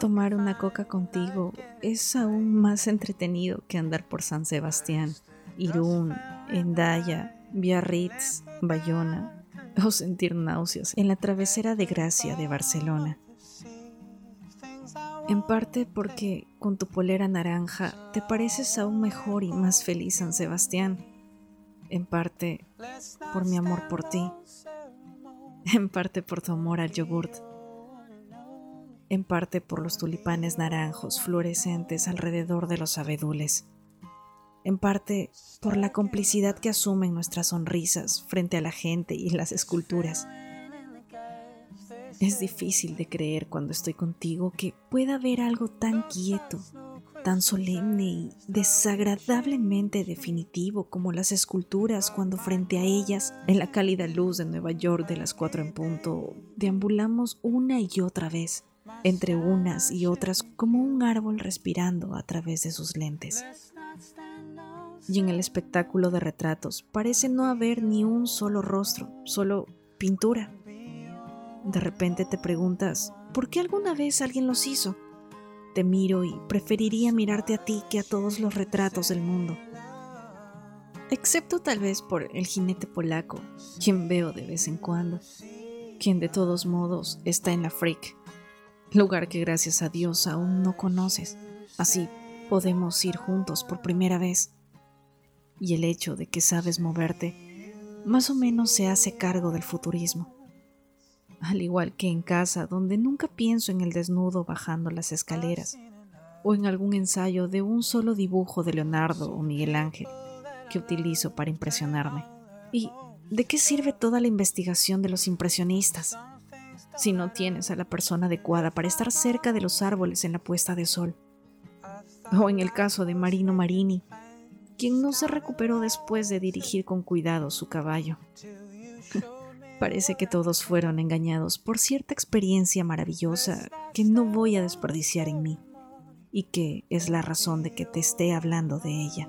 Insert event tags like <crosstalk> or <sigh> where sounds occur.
Tomar una coca contigo es aún más entretenido que andar por San Sebastián, Irún, Endaya, Biarritz, Bayona o sentir náuseas en la travesera de Gracia de Barcelona. En parte porque con tu polera naranja te pareces aún mejor y más feliz San Sebastián. En parte por mi amor por ti <laughs> En parte por tu amor al yogurt en parte por los tulipanes naranjos fluorescentes alrededor de los abedules, en parte por la complicidad que asumen nuestras sonrisas frente a la gente y las esculturas. Es difícil de creer cuando estoy contigo que pueda haber algo tan quieto, tan solemne y desagradablemente definitivo como las esculturas cuando frente a ellas, en la cálida luz de Nueva York de las cuatro en punto, deambulamos una y otra vez entre unas y otras como un árbol respirando a través de sus lentes. Y en el espectáculo de retratos parece no haber ni un solo rostro, solo pintura. De repente te preguntas, ¿por qué alguna vez alguien los hizo? Te miro y preferiría mirarte a ti que a todos los retratos del mundo. Excepto tal vez por el jinete polaco, quien veo de vez en cuando, quien de todos modos está en la freak lugar que gracias a Dios aún no conoces. Así podemos ir juntos por primera vez. Y el hecho de que sabes moverte más o menos se hace cargo del futurismo. Al igual que en casa, donde nunca pienso en el desnudo bajando las escaleras, o en algún ensayo de un solo dibujo de Leonardo o Miguel Ángel que utilizo para impresionarme. ¿Y de qué sirve toda la investigación de los impresionistas? si no tienes a la persona adecuada para estar cerca de los árboles en la puesta de sol. O en el caso de Marino Marini, quien no se recuperó después de dirigir con cuidado su caballo. Parece que todos fueron engañados por cierta experiencia maravillosa que no voy a desperdiciar en mí y que es la razón de que te esté hablando de ella.